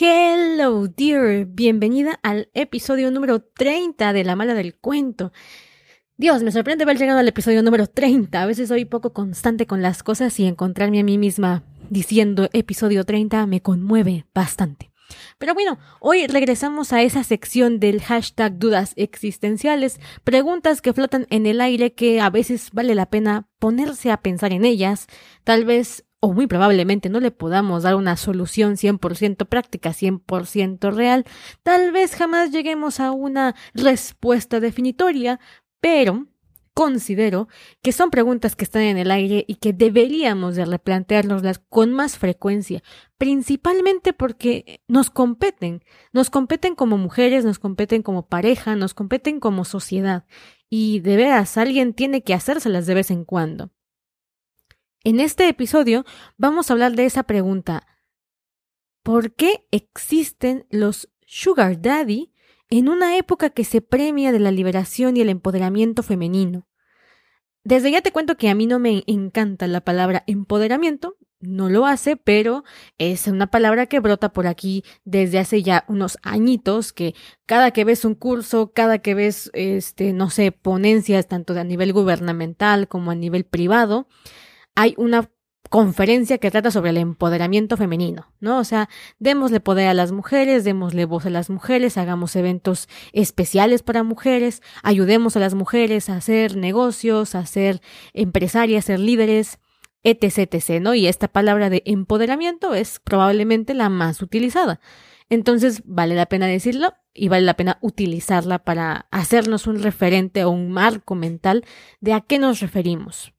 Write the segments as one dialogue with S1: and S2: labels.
S1: Hello, dear. Bienvenida al episodio número 30 de La Mala del Cuento. Dios, me sorprende haber llegado al episodio número 30. A veces soy poco constante con las cosas y encontrarme a mí misma diciendo episodio 30 me conmueve bastante. Pero bueno, hoy regresamos a esa sección del hashtag dudas existenciales, preguntas que flotan en el aire que a veces vale la pena ponerse a pensar en ellas, tal vez o muy probablemente no le podamos dar una solución 100% práctica, 100% real, tal vez jamás lleguemos a una respuesta definitoria, pero considero que son preguntas que están en el aire y que deberíamos de replanteárnoslas con más frecuencia, principalmente porque nos competen, nos competen como mujeres, nos competen como pareja, nos competen como sociedad, y de veras alguien tiene que hacérselas de vez en cuando. En este episodio vamos a hablar de esa pregunta. ¿Por qué existen los sugar daddy en una época que se premia de la liberación y el empoderamiento femenino? Desde ya te cuento que a mí no me encanta la palabra empoderamiento, no lo hace, pero es una palabra que brota por aquí desde hace ya unos añitos, que cada que ves un curso, cada que ves, este, no sé, ponencias tanto a nivel gubernamental como a nivel privado, hay una conferencia que trata sobre el empoderamiento femenino, ¿no? O sea, démosle poder a las mujeres, démosle voz a las mujeres, hagamos eventos especiales para mujeres, ayudemos a las mujeres a hacer negocios, a ser empresarias, a ser líderes, etc, etc, ¿no? Y esta palabra de empoderamiento es probablemente la más utilizada. Entonces, vale la pena decirlo y vale la pena utilizarla para hacernos un referente o un marco mental de a qué nos referimos.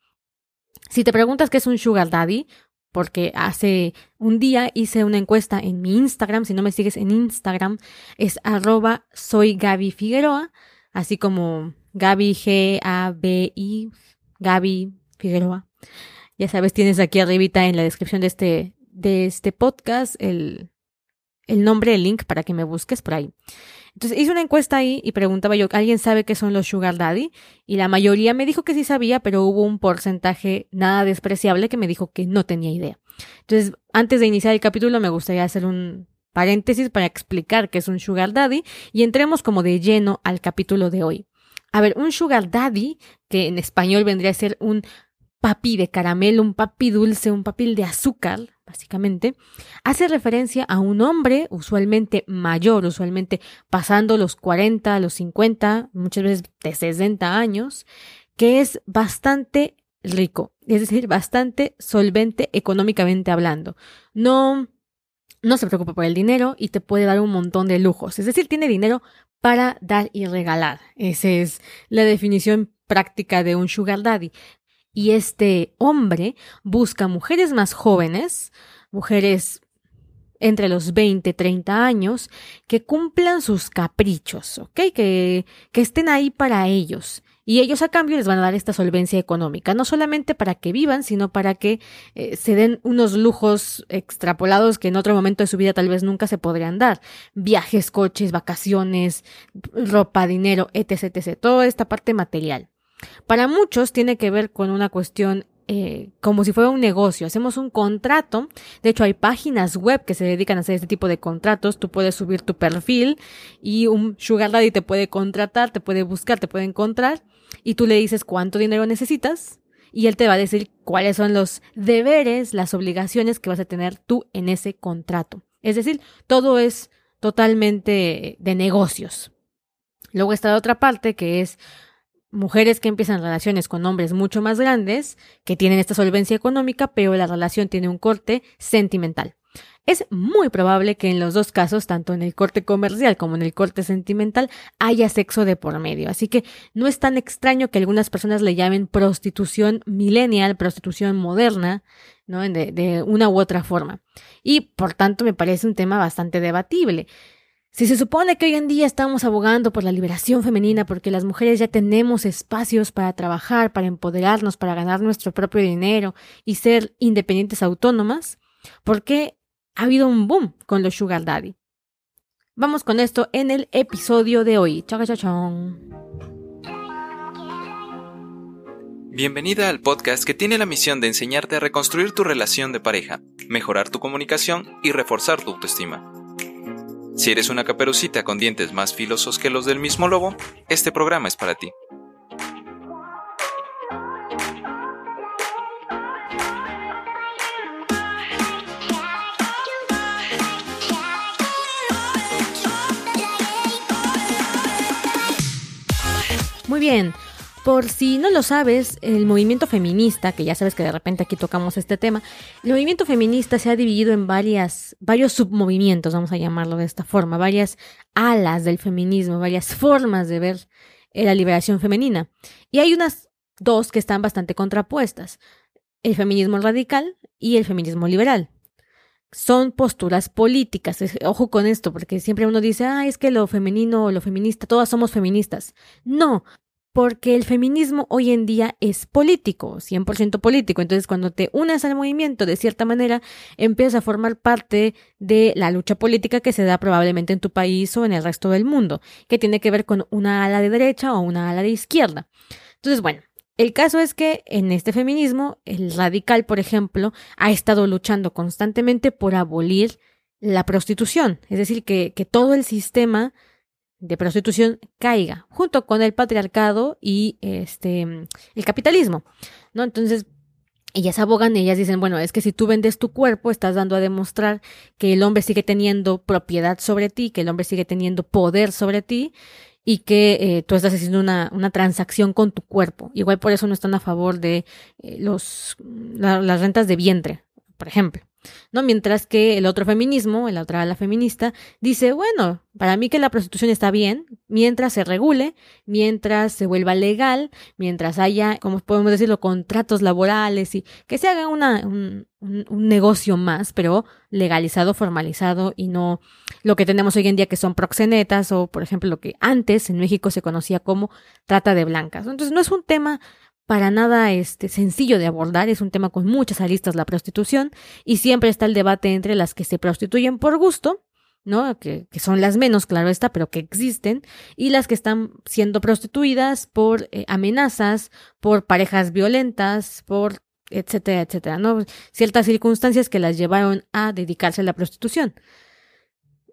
S1: Si te preguntas qué es un sugar daddy, porque hace un día hice una encuesta en mi Instagram, si no me sigues en Instagram, es arroba soy Gaby Figueroa, así como Gaby G-A-B-I, Gaby Figueroa. Ya sabes, tienes aquí arribita en la descripción de este, de este podcast el, el nombre, el link para que me busques por ahí. Entonces hice una encuesta ahí y preguntaba yo, ¿alguien sabe qué son los sugar daddy? Y la mayoría me dijo que sí sabía, pero hubo un porcentaje nada despreciable que me dijo que no tenía idea. Entonces, antes de iniciar el capítulo me gustaría hacer un paréntesis para explicar qué es un sugar daddy y entremos como de lleno al capítulo de hoy. A ver, un sugar daddy, que en español vendría a ser un papi de caramelo, un papi dulce, un papil de azúcar, básicamente, hace referencia a un hombre usualmente mayor, usualmente pasando los 40, los 50, muchas veces de 60 años, que es bastante rico, es decir, bastante solvente económicamente hablando. No no se preocupa por el dinero y te puede dar un montón de lujos, es decir, tiene dinero para dar y regalar. Esa es la definición práctica de un sugar daddy. Y este hombre busca mujeres más jóvenes, mujeres entre los 20, 30 años, que cumplan sus caprichos, ¿ok? Que, que estén ahí para ellos. Y ellos a cambio les van a dar esta solvencia económica, no solamente para que vivan, sino para que eh, se den unos lujos extrapolados que en otro momento de su vida tal vez nunca se podrían dar. Viajes, coches, vacaciones, ropa, dinero, etc, etc. Toda esta parte material. Para muchos tiene que ver con una cuestión eh, como si fuera un negocio. Hacemos un contrato. De hecho, hay páginas web que se dedican a hacer este tipo de contratos. Tú puedes subir tu perfil y un sugar daddy te puede contratar, te puede buscar, te puede encontrar y tú le dices cuánto dinero necesitas y él te va a decir cuáles son los deberes, las obligaciones que vas a tener tú en ese contrato. Es decir, todo es totalmente de negocios. Luego está la otra parte que es mujeres que empiezan relaciones con hombres mucho más grandes, que tienen esta solvencia económica, pero la relación tiene un corte sentimental. Es muy probable que en los dos casos, tanto en el corte comercial como en el corte sentimental, haya sexo de por medio. Así que no es tan extraño que algunas personas le llamen prostitución millennial, prostitución moderna, ¿no? De, de una u otra forma. Y por tanto me parece un tema bastante debatible. Si se supone que hoy en día estamos abogando por la liberación femenina porque las mujeres ya tenemos espacios para trabajar, para empoderarnos, para ganar nuestro propio dinero y ser independientes autónomas, ¿por qué ha habido un boom con los sugar daddy? Vamos con esto en el episodio de hoy. Chao, chao,
S2: Bienvenida al podcast que tiene la misión de enseñarte a reconstruir tu relación de pareja, mejorar tu comunicación y reforzar tu autoestima. Si eres una caperucita con dientes más filosos que los del mismo lobo, este programa es para ti.
S1: Muy bien. Por si no lo sabes, el movimiento feminista, que ya sabes que de repente aquí tocamos este tema, el movimiento feminista se ha dividido en varias, varios submovimientos, vamos a llamarlo de esta forma, varias alas del feminismo, varias formas de ver la liberación femenina. Y hay unas dos que están bastante contrapuestas, el feminismo radical y el feminismo liberal son posturas políticas. Ojo con esto, porque siempre uno dice, ah, es que lo femenino o lo feminista, todas somos feministas. No, porque el feminismo hoy en día es político, 100% político. Entonces, cuando te unes al movimiento, de cierta manera, empiezas a formar parte de la lucha política que se da probablemente en tu país o en el resto del mundo, que tiene que ver con una ala de derecha o una ala de izquierda. Entonces, bueno, el caso es que en este feminismo, el radical, por ejemplo, ha estado luchando constantemente por abolir la prostitución, es decir, que, que todo el sistema de prostitución caiga, junto con el patriarcado y este el capitalismo, ¿no? Entonces, ellas abogan, ellas dicen, bueno, es que si tú vendes tu cuerpo, estás dando a demostrar que el hombre sigue teniendo propiedad sobre ti, que el hombre sigue teniendo poder sobre ti y que eh, tú estás haciendo una, una, transacción con tu cuerpo. Igual por eso no están a favor de eh, los, las rentas de vientre, por ejemplo. ¿No? Mientras que el otro feminismo, el otra ala feminista, dice, bueno, para mí que la prostitución está bien, mientras se regule, mientras se vuelva legal, mientras haya, como podemos decirlo, contratos laborales y que se haga una, un, un negocio más, pero legalizado, formalizado y no lo que tenemos hoy en día que son proxenetas o, por ejemplo, lo que antes en México se conocía como trata de blancas. Entonces, no es un tema para nada este, sencillo de abordar, es un tema con muchas aristas la prostitución y siempre está el debate entre las que se prostituyen por gusto, ¿no? Que, que son las menos, claro está, pero que existen, y las que están siendo prostituidas por eh, amenazas, por parejas violentas, por etcétera, etcétera, ¿no? Ciertas circunstancias que las llevaron a dedicarse a la prostitución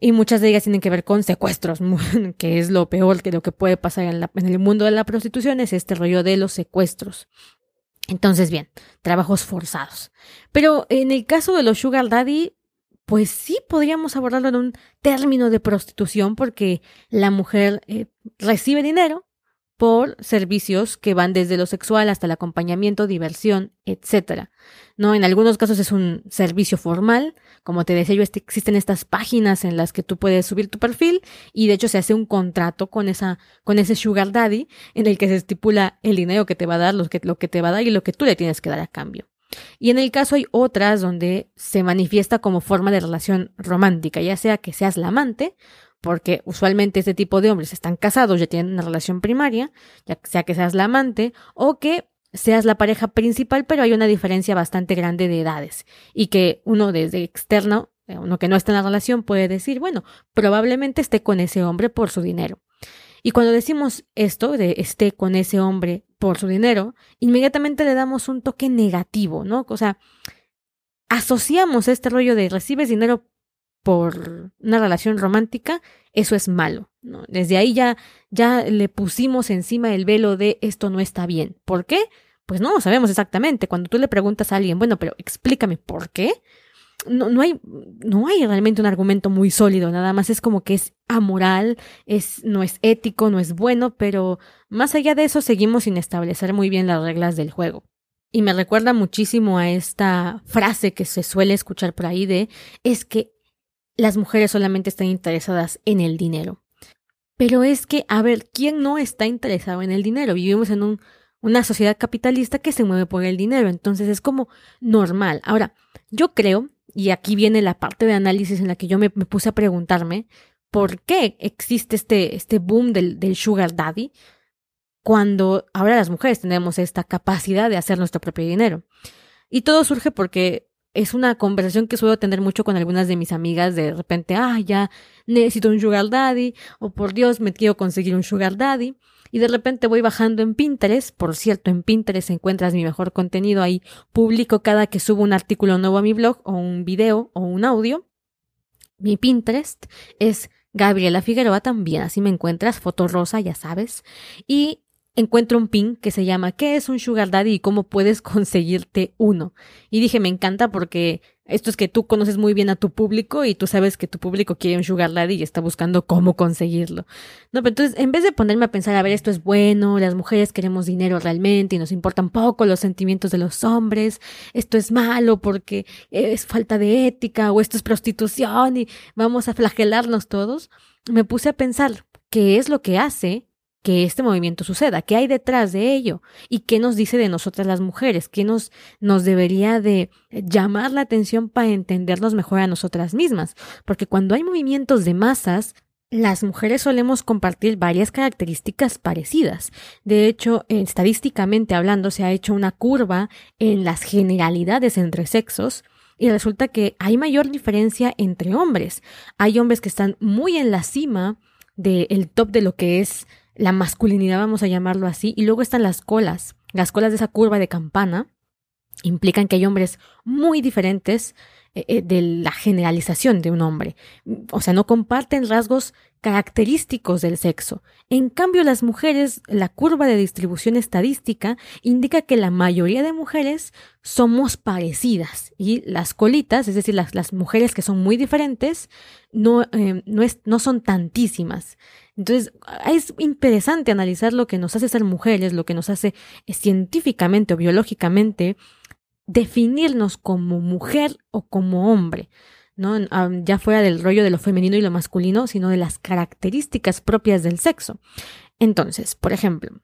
S1: y muchas de ellas tienen que ver con secuestros, que es lo peor que lo que puede pasar en, en el mundo de la prostitución, es este rollo de los secuestros. Entonces, bien, trabajos forzados. Pero en el caso de los sugar daddy, pues sí podríamos abordarlo en un término de prostitución porque la mujer eh, recibe dinero por servicios que van desde lo sexual hasta el acompañamiento, diversión, etc. ¿No? En algunos casos es un servicio formal, como te decía yo, este, existen estas páginas en las que tú puedes subir tu perfil y de hecho se hace un contrato con esa con ese sugar daddy en el que se estipula el dinero que te va a dar, lo que te va a dar y lo que tú le tienes que dar a cambio. Y en el caso hay otras donde se manifiesta como forma de relación romántica, ya sea que seas la amante porque usualmente este tipo de hombres están casados, ya tienen una relación primaria, ya sea que seas la amante o que seas la pareja principal, pero hay una diferencia bastante grande de edades y que uno desde externo, eh, uno que no está en la relación puede decir, bueno, probablemente esté con ese hombre por su dinero. Y cuando decimos esto de esté con ese hombre por su dinero, inmediatamente le damos un toque negativo, ¿no? O sea, asociamos este rollo de recibes dinero por una relación romántica, eso es malo. Desde ahí ya, ya le pusimos encima el velo de esto no está bien. ¿Por qué? Pues no lo sabemos exactamente. Cuando tú le preguntas a alguien, bueno, pero explícame por qué, no, no, hay, no hay realmente un argumento muy sólido, nada más es como que es amoral, es, no es ético, no es bueno, pero más allá de eso seguimos sin establecer muy bien las reglas del juego. Y me recuerda muchísimo a esta frase que se suele escuchar por ahí de es que las mujeres solamente están interesadas en el dinero. Pero es que, a ver, ¿quién no está interesado en el dinero? Vivimos en un, una sociedad capitalista que se mueve por el dinero, entonces es como normal. Ahora, yo creo, y aquí viene la parte de análisis en la que yo me, puse a preguntarme, ¿por qué existe este, este boom del, del sugar daddy? cuando ahora las mujeres tenemos esta capacidad de hacer nuestro propio dinero. Y todo surge porque es una conversación que suelo tener mucho con algunas de mis amigas de repente, ah, ya necesito un sugar daddy, o por Dios, me quiero conseguir un sugar daddy. Y de repente voy bajando en Pinterest, por cierto, en Pinterest encuentras mi mejor contenido, ahí publico cada que subo un artículo nuevo a mi blog, o un video, o un audio. Mi Pinterest es Gabriela Figueroa también, así me encuentras, foto rosa, ya sabes. Y encuentro un pin que se llama ¿Qué es un sugar daddy y cómo puedes conseguirte uno? Y dije, me encanta porque esto es que tú conoces muy bien a tu público y tú sabes que tu público quiere un sugar daddy y está buscando cómo conseguirlo. No, pero entonces, en vez de ponerme a pensar, a ver, esto es bueno, las mujeres queremos dinero realmente y nos importan poco los sentimientos de los hombres, esto es malo porque es falta de ética o esto es prostitución y vamos a flagelarnos todos, me puse a pensar qué es lo que hace que este movimiento suceda, qué hay detrás de ello y qué nos dice de nosotras las mujeres, qué nos, nos debería de llamar la atención para entendernos mejor a nosotras mismas, porque cuando hay movimientos de masas, las mujeres solemos compartir varias características parecidas. De hecho, estadísticamente hablando, se ha hecho una curva en las generalidades entre sexos y resulta que hay mayor diferencia entre hombres. Hay hombres que están muy en la cima del top de lo que es la masculinidad, vamos a llamarlo así, y luego están las colas. Las colas de esa curva de campana implican que hay hombres muy diferentes eh, eh, de la generalización de un hombre. O sea, no comparten rasgos característicos del sexo. En cambio, las mujeres, la curva de distribución estadística indica que la mayoría de mujeres somos parecidas y las colitas, es decir, las, mujeres que son muy diferentes, no, eh, no, no son tantísimas. Entonces, es interesante analizar lo que nos hace ser mujeres, lo que nos hace eh, científicamente o biológicamente definirnos como mujer o como hombre. Ya fuera del rollo de lo femenino y lo masculino, sino de las características propias del sexo. Entonces, por ejemplo,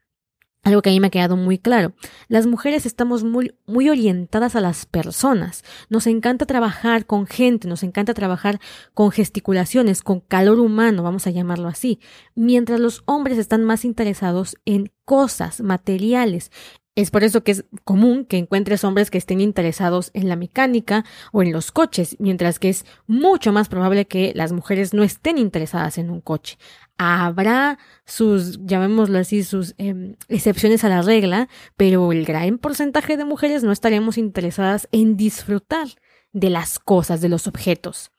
S1: algo que a mí me ha quedado muy claro. Las mujeres estamos muy, muy orientadas a las personas. Nos encanta trabajar con gente, nos encanta trabajar con gesticulaciones, con calor humano, vamos a llamarlo así. Mientras los hombres están más interesados en cosas, materiales, es por eso que es común que encuentres hombres que estén interesados en la mecánica o en los coches, mientras que es mucho más probable que las mujeres no estén interesadas en un coche. Habrá sus, llamémoslo así, sus em, excepciones a la regla, pero el gran porcentaje de mujeres no estaremos interesadas en disfrutar de las cosas, de los objetos.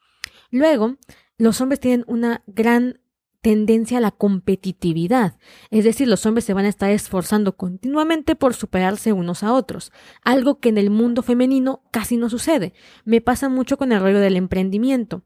S1: Luego, los hombres tienen una gran tendencia a la competitividad, es decir, los hombres se van a estar esforzando continuamente por superarse unos a otros, algo que en el mundo femenino casi no sucede. Me pasa mucho con el rollo del emprendimiento.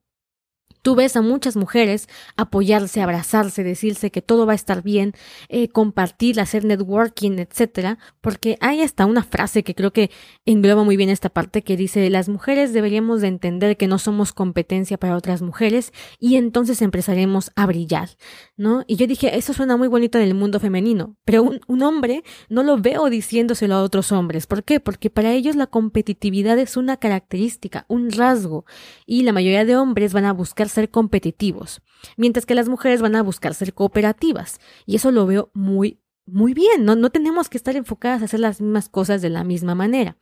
S1: Tú ves a muchas mujeres apoyarse, abrazarse, decirse que todo va a estar bien, eh, compartir, hacer networking, etcétera, porque hay hasta una frase que creo que engloba muy bien esta parte que dice las mujeres deberíamos de entender que no somos competencia para otras mujeres y entonces empezaremos a brillar, ¿no? Y yo dije, eso suena muy bonito en el mundo femenino, pero un, un hombre no lo veo diciéndoselo a otros hombres. ¿Por qué? Porque para ellos la competitividad es una característica, un rasgo, y la mayoría de hombres van a buscar ser competitivos, mientras que las mujeres van a buscar ser cooperativas. Y eso lo veo muy, muy bien, no, no tenemos que estar enfocadas a hacer las mismas cosas de la misma manera.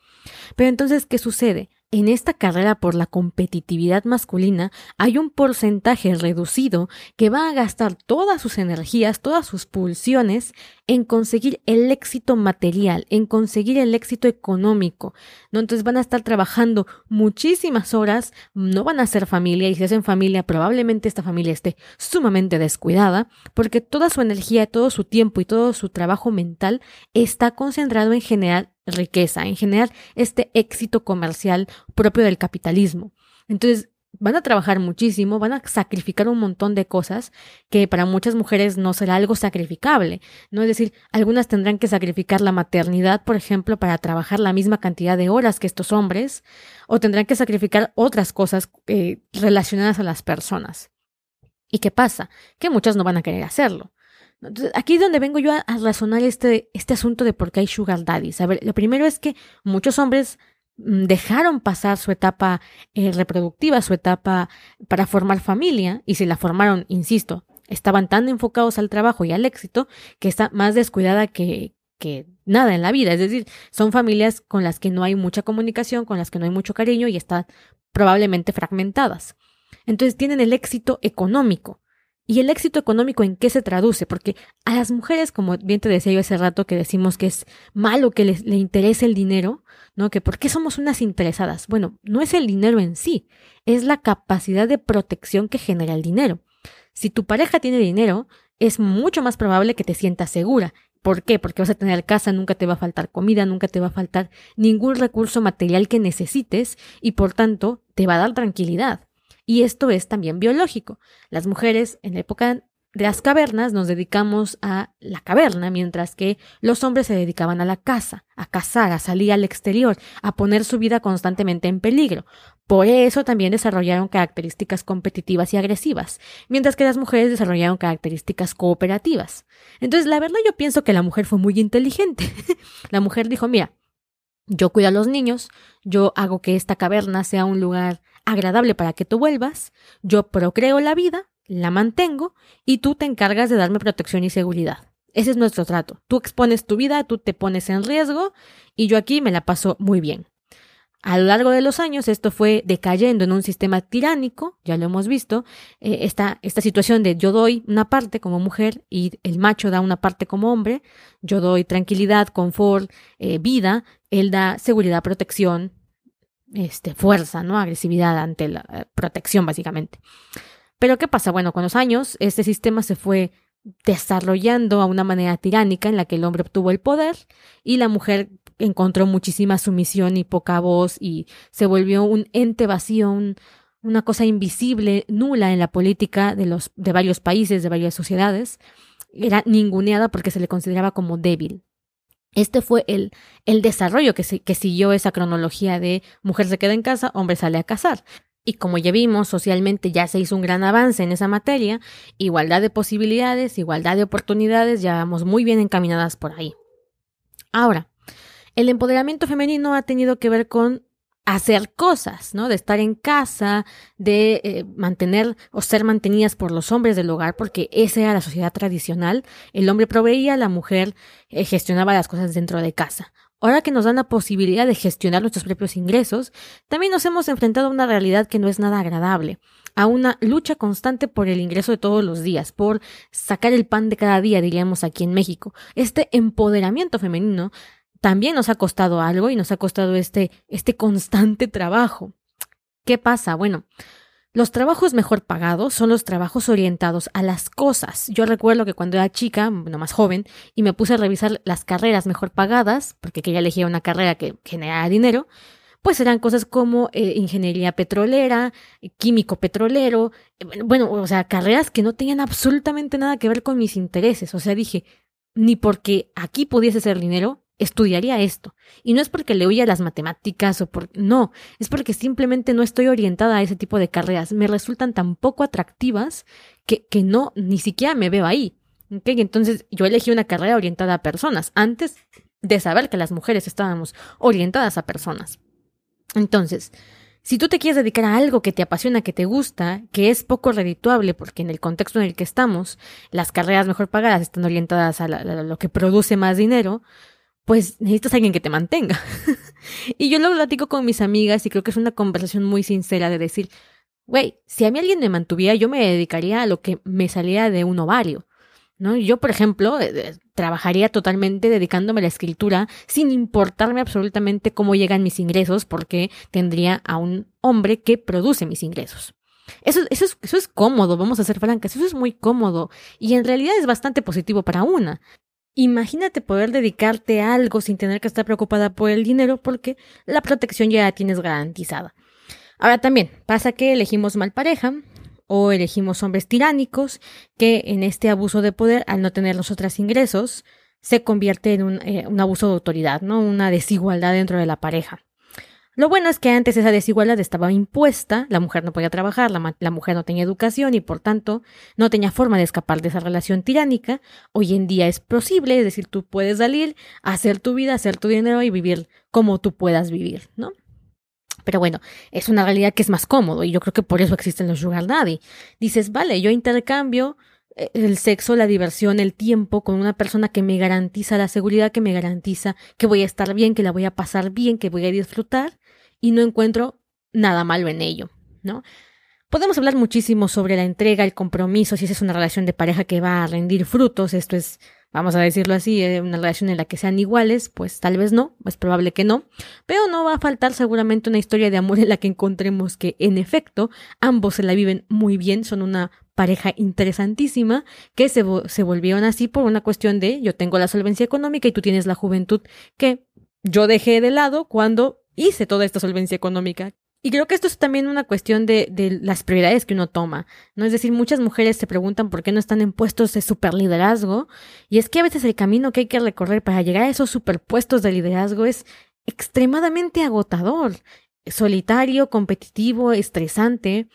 S1: Pero entonces, ¿qué sucede? En esta carrera por la competitividad masculina hay un porcentaje reducido que va a gastar todas sus energías, todas sus pulsiones en conseguir el éxito material, en conseguir el éxito económico. ¿no? Entonces van a estar trabajando muchísimas horas, no van a hacer familia y si hacen familia probablemente esta familia esté sumamente descuidada porque toda su energía, todo su tiempo y todo su trabajo mental está concentrado en generar riqueza, en generar este éxito comercial propio del capitalismo. Entonces, van a trabajar muchísimo, van a sacrificar un montón de cosas que para muchas mujeres no será algo sacrificable, ¿no? Es decir, algunas tendrán que sacrificar la maternidad, por ejemplo, para trabajar la misma cantidad de horas que estos hombres, o tendrán que sacrificar otras cosas eh, relacionadas a las personas. ¿Y qué pasa? Que muchas no van a querer hacerlo. Entonces, aquí es donde vengo yo a, razonar este, este asunto de por qué hay sugar daddies. A ver, lo primero es que muchos hombres mm, dejaron pasar su etapa eh, reproductiva, su etapa para formar familia, y si la formaron, insisto, estaban tan enfocados al trabajo y al éxito que está más descuidada que, que nada en la vida. Es decir, son familias con las que no hay mucha comunicación, con las que no hay mucho cariño y están probablemente fragmentadas. Entonces tienen el éxito económico, ¿Y el éxito económico en qué se traduce? Porque a las mujeres, como bien te decía yo hace rato, que decimos que es malo que les, le interese el dinero, ¿no? Que por qué somos unas interesadas. Bueno, no es el dinero en sí, es la capacidad de protección que genera el dinero. Si tu pareja tiene dinero, es mucho más probable que te sientas segura. ¿Por qué? Porque vas a tener casa, nunca te va a faltar comida, nunca te va a faltar ningún recurso material que necesites y por tanto te va a dar tranquilidad. Y esto es también biológico. Las mujeres en la época de las cavernas nos dedicamos a la caverna, mientras que los hombres se dedicaban a la caza, a cazar, a salir al exterior, a poner su vida constantemente en peligro. Por eso también desarrollaron características competitivas y agresivas, mientras que las mujeres desarrollaron características cooperativas. Entonces, la verdad yo pienso que la mujer fue muy inteligente. la mujer dijo, mira, yo cuido a los niños, yo hago que esta caverna sea un lugar agradable para que tú vuelvas, yo procreo la vida, la mantengo y tú te encargas de darme protección y seguridad. Ese es nuestro trato. Tú expones tu vida, tú te pones en riesgo y yo aquí me la paso muy bien. A lo largo de los años esto fue decayendo en un sistema tiránico, ya lo hemos visto, eh, esta, situación de yo doy una parte como mujer y el macho da una parte como hombre, yo doy tranquilidad, confort, eh, vida, él da seguridad, protección, este, fuerza, ¿no? Agresividad ante la eh, protección, básicamente. Pero ¿qué pasa? Bueno, con los años este sistema se fue desarrollando a una manera tiránica en la que el hombre obtuvo el poder y la mujer encontró muchísima sumisión y poca voz y se volvió un ente vacío, una cosa invisible, nula en la política de, los, de varios países, de varias sociedades. Era ninguneada porque se le consideraba como débil. Este fue el, el desarrollo que, siguió esa cronología de mujer se queda en casa, hombre sale a cazar. Y como ya vimos, socialmente ya se hizo un gran avance en esa materia, igualdad de posibilidades, igualdad de oportunidades, ya vamos muy bien encaminadas por ahí. Ahora, el empoderamiento femenino ha tenido que ver con hacer cosas, ¿no? De estar en casa, de eh, mantener o ser mantenidas por los hombres del hogar, porque esa era la sociedad tradicional. El hombre proveía, la mujer eh, gestionaba las cosas dentro de casa. Ahora que nos dan la posibilidad de gestionar nuestros propios ingresos, también nos hemos enfrentado a una realidad que no es nada agradable, a una lucha constante por el ingreso de todos los días, por sacar el pan de cada día, diríamos aquí en México. Este empoderamiento femenino también nos ha costado algo y nos ha costado este, este constante trabajo. ¿Qué pasa? Bueno, los trabajos mejor pagados son los trabajos orientados a las cosas. Yo recuerdo que cuando era chica, bueno, más joven, y me puse a revisar las carreras mejor pagadas, porque quería elegir una carrera que generara dinero, pues eran cosas como eh, ingeniería petrolera, químico petrolero, eh, bueno, o sea, carreras que no tenían absolutamente nada que ver con mis intereses. O sea, dije, ni porque aquí pudiese ser dinero, estudiaría esto. Y no es porque le huya las matemáticas o por... No, es porque simplemente no estoy orientada a ese tipo de carreras. Me resultan tan poco atractivas que, que no, ni siquiera me veo ahí. ¿Okay? Entonces yo elegí una carrera orientada a personas antes de saber que las mujeres estábamos orientadas a personas. Entonces, si tú te quieres dedicar a algo que te apasiona, que te gusta, que es poco redituable, porque en el contexto en el que estamos, las carreras mejor pagadas están orientadas a, a lo que produce más dinero, pues necesitas a alguien que te mantenga. y yo lo platico con mis amigas y creo que es una conversación muy sincera de decir, güey, si a mí alguien me mantuviera, yo me dedicaría a lo que me salía de un ovario. ¿No? Yo, por ejemplo, eh, eh, trabajaría totalmente dedicándome a la escritura sin importarme absolutamente cómo llegan mis ingresos porque tendría a un hombre que produce mis ingresos. Eso, eso, es, eso es cómodo, vamos a ser francas, eso es muy cómodo y en realidad es bastante positivo para una. Imagínate poder dedicarte a algo sin tener que estar preocupada por el dinero porque la protección ya la tienes garantizada. Ahora también pasa que elegimos mal pareja o elegimos hombres tiránicos que en este abuso de poder, al no tener los otros ingresos, se convierte en un, eh, un abuso de autoridad, ¿no? Una desigualdad dentro de la pareja. Lo bueno es que antes esa desigualdad estaba impuesta, la mujer no podía trabajar, la, mujer no tenía educación y por tanto no tenía forma de escapar de esa relación tiránica. Hoy en día es posible, es decir, tú puedes salir, hacer tu vida, hacer tu dinero y vivir como tú puedas vivir, ¿no? Pero bueno, es una realidad que es más cómodo y yo creo que por eso existen los sugar daddy. Dices, vale, yo intercambio eh, el sexo, la diversión, el tiempo con una persona que me garantiza la seguridad, que me garantiza que voy a estar bien, que la voy a pasar bien, que voy a disfrutar y no encuentro nada malo en ello, ¿no? Podemos hablar muchísimo sobre la entrega, el compromiso, si esa es una relación de pareja que va a rendir frutos, esto es, vamos a decirlo así, eh, una relación en la que sean iguales, pues tal vez no, es probable que no, pero no va a faltar seguramente una historia de amor en la que encontremos que en efecto ambos se la viven muy bien, son una pareja interesantísima que se, se volvieron así por una cuestión de yo tengo la solvencia económica y tú tienes la juventud que yo dejé de lado cuando hice toda esta solvencia económica y creo que esto es también una cuestión de, de, las prioridades que uno toma, ¿no? Es decir, muchas mujeres se preguntan por qué no están en puestos de superliderazgo, y es que a veces el camino que hay que recorrer para llegar a esos superpuestos de liderazgo es extremadamente agotador, solitario, competitivo, estresante,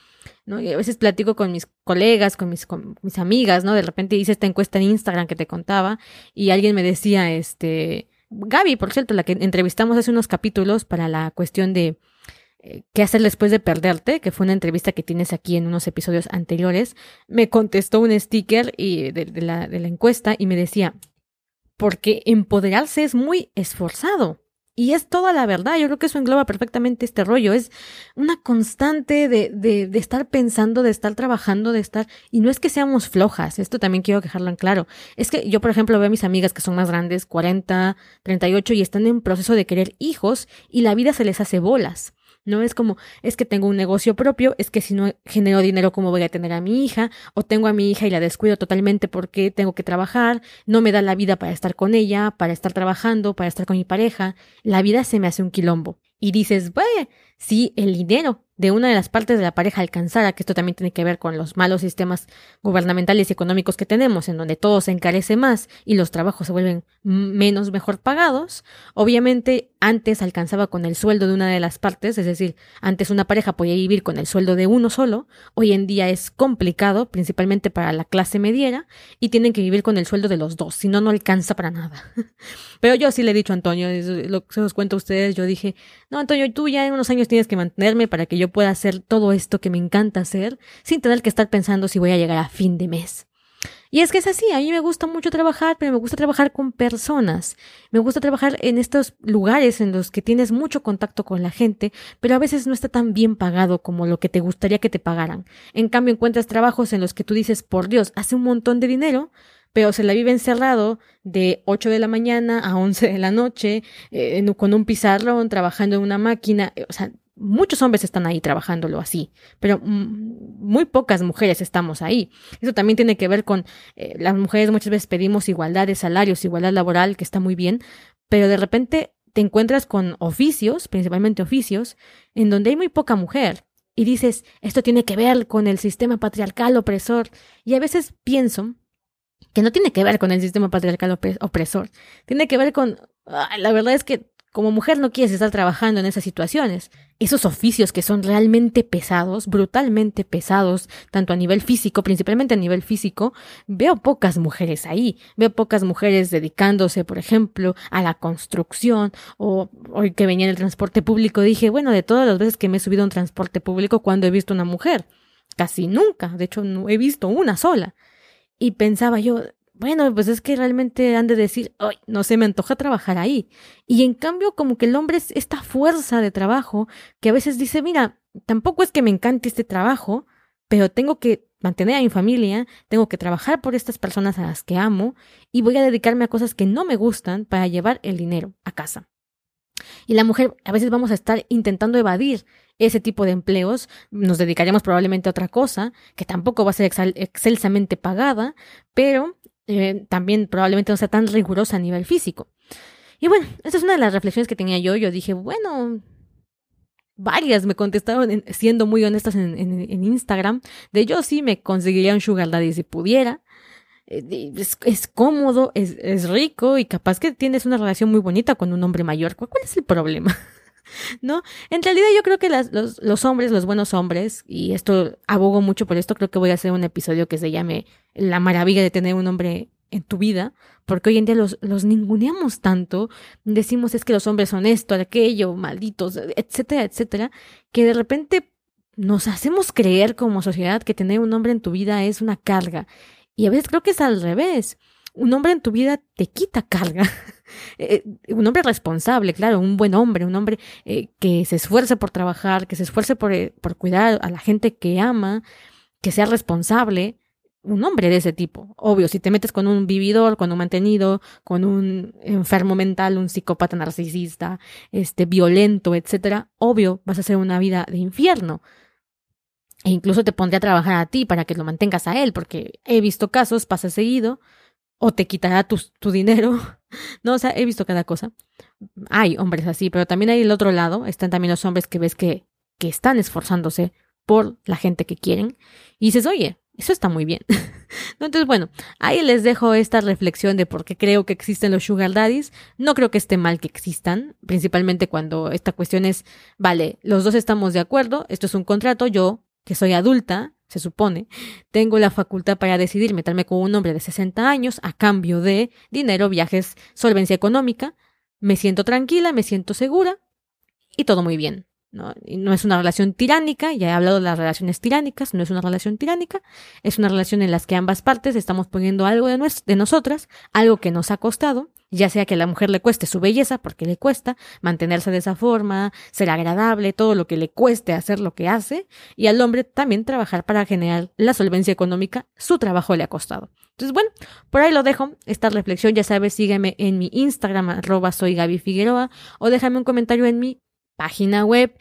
S1: ¿no? Y a veces platico con mis colegas, con mis, con mis amigas, ¿no? De repente hice esta encuesta en Instagram que te contaba, y alguien me decía, este, Gaby, por cierto, la que entrevistamos hace unos capítulos para la cuestión de eh, qué hacer después de perderte, que fue una entrevista que tienes aquí en unos episodios anteriores, me contestó un sticker y de, la encuesta y me decía, porque empoderarse es muy esforzado. Y es toda la verdad, yo creo que eso engloba perfectamente este rollo, es una constante de, de, de, estar pensando, de estar trabajando, de estar, y no es que seamos flojas, esto también quiero dejarlo en claro, es que yo por ejemplo veo a mis amigas que son más grandes, 40, 38, y están en proceso de querer hijos, y la vida se les hace bolas. No es como, es que tengo un negocio propio, es que si no genero dinero, ¿cómo voy a tener a mi hija? O tengo a mi hija y la descuido totalmente porque tengo que trabajar, no me da la vida para estar con ella, para estar trabajando, para estar con mi pareja. La vida se me hace un quilombo. Y dices, vaya, si el dinero de una de las partes de la pareja alcanzara, que esto también tiene que ver con los malos sistemas gubernamentales y económicos que tenemos, en donde todo se encarece más y los trabajos se vuelven menos mejor pagados, obviamente antes alcanzaba con el sueldo de una de las partes, es decir, antes una pareja podía vivir con el sueldo de uno solo, hoy en día es complicado, principalmente para la clase mediera, y tienen que vivir con el sueldo de los dos, si no, no alcanza para nada. Pero yo sí le he dicho a Antonio, lo que se os cuento a ustedes, yo dije, no, Antonio, tú ya en unos años tienes que mantenerme para que yo pueda hacer todo esto que me encanta hacer, sin tener que estar pensando si voy a llegar a fin de mes. Y es que es así, a mí me gusta mucho trabajar, pero me gusta trabajar con personas. Me gusta trabajar en estos lugares en los que tienes mucho contacto con la gente, pero a veces no está tan bien pagado como lo que te gustaría que te pagaran. En cambio, encuentras trabajos en los que tú dices, por Dios, hace un montón de dinero, pero se la vive encerrado de 8 de la mañana a 11 de la noche, eh, con un pizarrón, trabajando en una máquina. O sea, muchos hombres están ahí trabajándolo así, pero muy pocas mujeres estamos ahí. Eso también tiene que ver con eh, las mujeres muchas veces pedimos igualdad de salarios, igualdad laboral, que está muy bien, pero de repente te encuentras con oficios, principalmente oficios, en donde hay muy poca mujer. Y dices, esto tiene que ver con el sistema patriarcal opresor. Y a veces pienso que no tiene que ver con el sistema patriarcal opresor. Tiene que ver con, la verdad es que como mujer no quieres estar trabajando en esas situaciones. Esos oficios que son realmente pesados, brutalmente pesados, tanto a nivel físico, principalmente a nivel físico, veo pocas mujeres ahí. Veo pocas mujeres dedicándose, por ejemplo, a la construcción o hoy que venía en el transporte público dije, bueno, de todas las veces que me he subido a un transporte público, ¿cuándo he visto una mujer? Casi nunca. De hecho, no he visto una sola. Y pensaba yo, bueno, pues es que realmente han de decir, ay, no se me antoja trabajar ahí. Y en cambio, como que el hombre es esta fuerza de trabajo que a veces dice, mira, tampoco es que me encante este trabajo, pero tengo que mantener a mi familia, tengo que trabajar por estas personas a las que amo y voy a dedicarme a cosas que no me gustan para llevar el dinero a casa. Y la mujer, a veces vamos a estar intentando evadir ese tipo de empleos, nos dedicaríamos probablemente a otra cosa, que tampoco va a ser excelsamente pagada, pero eh, también probablemente no sea tan rigurosa a nivel físico. Y bueno, esa es una de las reflexiones que tenía yo. Yo dije, bueno, varias me contestaron siendo muy honestas en, en, Instagram, de yo sí me conseguiría un sugar daddy si pudiera. Eh, es, cómodo, es, es, rico y capaz que tienes una relación muy bonita con un hombre mayor. ¿Cuál, cuál es el problema? ¿no? En realidad yo creo que las, los, los, hombres, los buenos hombres, y esto abogo mucho por esto, creo que voy a hacer un episodio que se llame La maravilla de tener un hombre en tu vida, porque hoy en día los, los ninguneamos tanto, decimos es que los hombres son esto, aquello, malditos, etcétera, etcétera, que de repente nos hacemos creer como sociedad que tener un hombre en tu vida es una carga. Y a veces creo que es al revés un hombre en tu vida te quita carga. Eh, un hombre responsable, claro, un buen hombre, un hombre eh, que se esfuerce por trabajar, que se esfuerce por, eh, por cuidar a la gente que ama, que sea responsable, un hombre de ese tipo. Obvio, si te metes con un vividor, con un mantenido, con un enfermo mental, un psicópata narcisista, este, violento, etcétera, obvio, vas a hacer una vida de infierno. E incluso te pondré a trabajar a ti para que lo mantengas a él, porque he visto casos, pasa seguido, o te quitará tu, tu dinero. No, o sea, he visto cada cosa. Hay hombres así, pero también hay el otro lado, están también los hombres que ves que, que están esforzándose por la gente que quieren. Y dices, oye, eso está muy bien. Entonces, bueno, ahí les dejo esta reflexión de por qué creo que existen los sugar daddies. No creo que esté mal que existan, principalmente cuando esta cuestión es, vale, los dos estamos de acuerdo, esto es un contrato, yo, que soy adulta, se supone, tengo la facultad para decidir meterme con un hombre de 60 años a cambio de dinero, viajes, solvencia económica. Me siento tranquila, me siento segura y todo muy bien. ¿No? es una relación tiránica, ya he hablado de las relaciones tiránicas, no es una relación tiránica, es una relación en la que ambas partes estamos poniendo algo de, de nosotras, algo que nos ha costado, ya sea que a la mujer le cueste su belleza, porque le cuesta mantenerse de esa forma, ser agradable, todo lo que le cueste hacer lo que hace, y al hombre también trabajar para generar la solvencia económica, su trabajo le ha costado. Entonces, bueno, por ahí lo dejo, esta reflexión, ya sabes, sígueme en mi Instagram, arroba soy Gaby Figueroa, o déjame un comentario en mi página web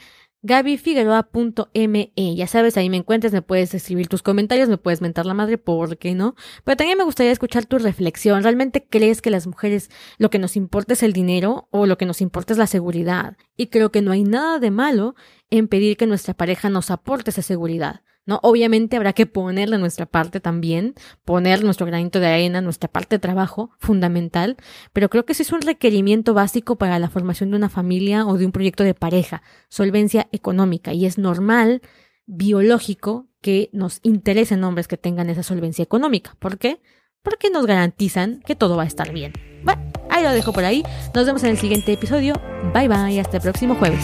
S1: gabifigueroa.me. Ya sabes, ahí me encuentras, me puedes escribir tus comentarios, me puedes mentar la madre, ¿por qué no? Pero también me gustaría escuchar tu reflexión. ¿Realmente crees que las mujeres lo que nos importa es el dinero o lo que nos importa es la seguridad? Y creo que no hay nada de malo en pedir que nuestra pareja nos aporte esa seguridad. ¿No? Obviamente habrá que ponerle nuestra parte también, poner nuestro granito de arena, nuestra parte de trabajo fundamental, pero creo que ese es un requerimiento básico para la formación de una familia o de un proyecto de pareja, solvencia económica, y es normal, biológico, que nos interesen hombres que tengan esa solvencia económica. ¿Por qué? Porque nos garantizan que todo va a estar bien. Bueno, ahí lo dejo por ahí. Nos vemos en el siguiente episodio. Bye bye, hasta el próximo jueves.